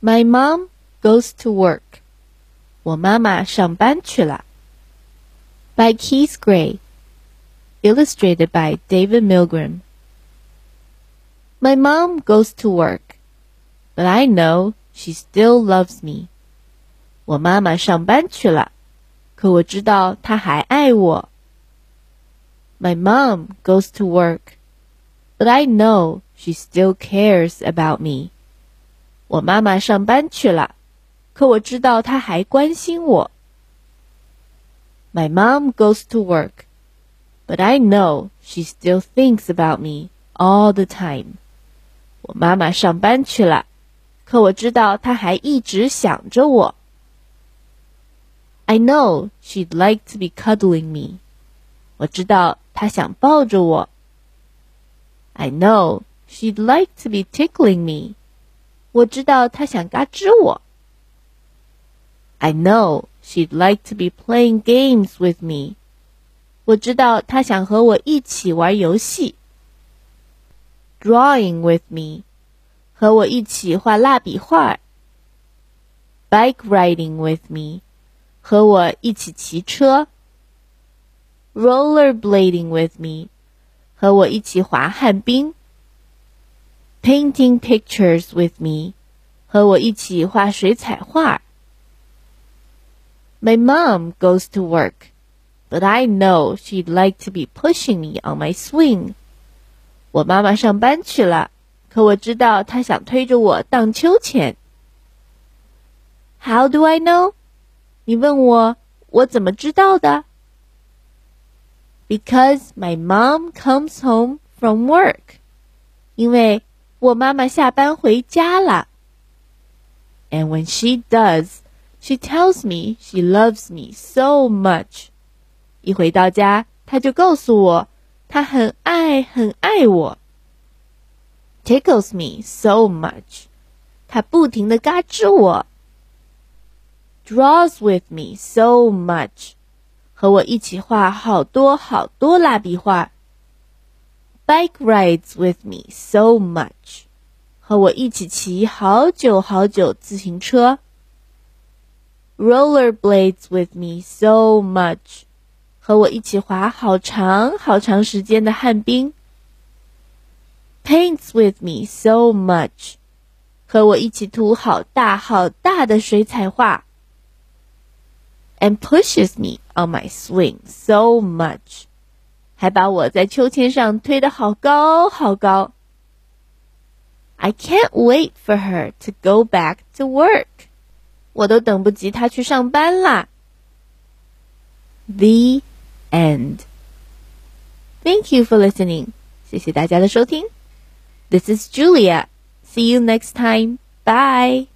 My mom goes to work. 我妈妈上班去了。By Kes Gray. Illustrated by David Milgram. My mom goes to work, but I know she still loves me. 我妈妈上班去了，可我知道她还爱我。My mom goes to work, but I know she still cares about me. 我妈妈上班去了，可我知道她还关心我。My mom goes to work, but I know she still thinks about me all the time. 我妈妈上班去了，可我知道她还一直想着我。I know she'd like to be cuddling me. 我知道她想抱着我。I know she'd like to be tickling me. 我知道她想嘎吱我。I know she'd like to be playing games with me. 我知道她想和我一起玩游戏。Drawing with me，和我一起画蜡笔画。Bike riding with me，和我一起骑车。Rollerblading with me，和我一起滑旱冰。 Painting pictures with me，和我一起画水彩画。My mom goes to work, but I know she'd like to be pushing me on my swing. 我妈妈上班去了，可我知道她想推着我荡秋千。How do I know？你问我，我怎么知道的？Because my mom comes home from work，因为 我妈妈下班回家了。And when she does, she tells me she loves me so much。一回到家，她就告诉我。她很爱很爱我，tickles me so much。她不停的嘎吱我，draws with me so much。和我一起画好多好多蜡笔画 ，bike rides with me so much。和我一起骑好久好久自行车，roller blades with me so much。和我一起滑好长好长时间的旱冰，paints with me so much，和我一起涂好大好大的水彩画，and pushes me on my swing so much， 还把我在秋千上推得好高好高。I can't wait for her to go back to work，我都等不及她去上班啦。The end. Thank you for listening. 谢谢大家的收听。This is Julia. See you next time. Bye.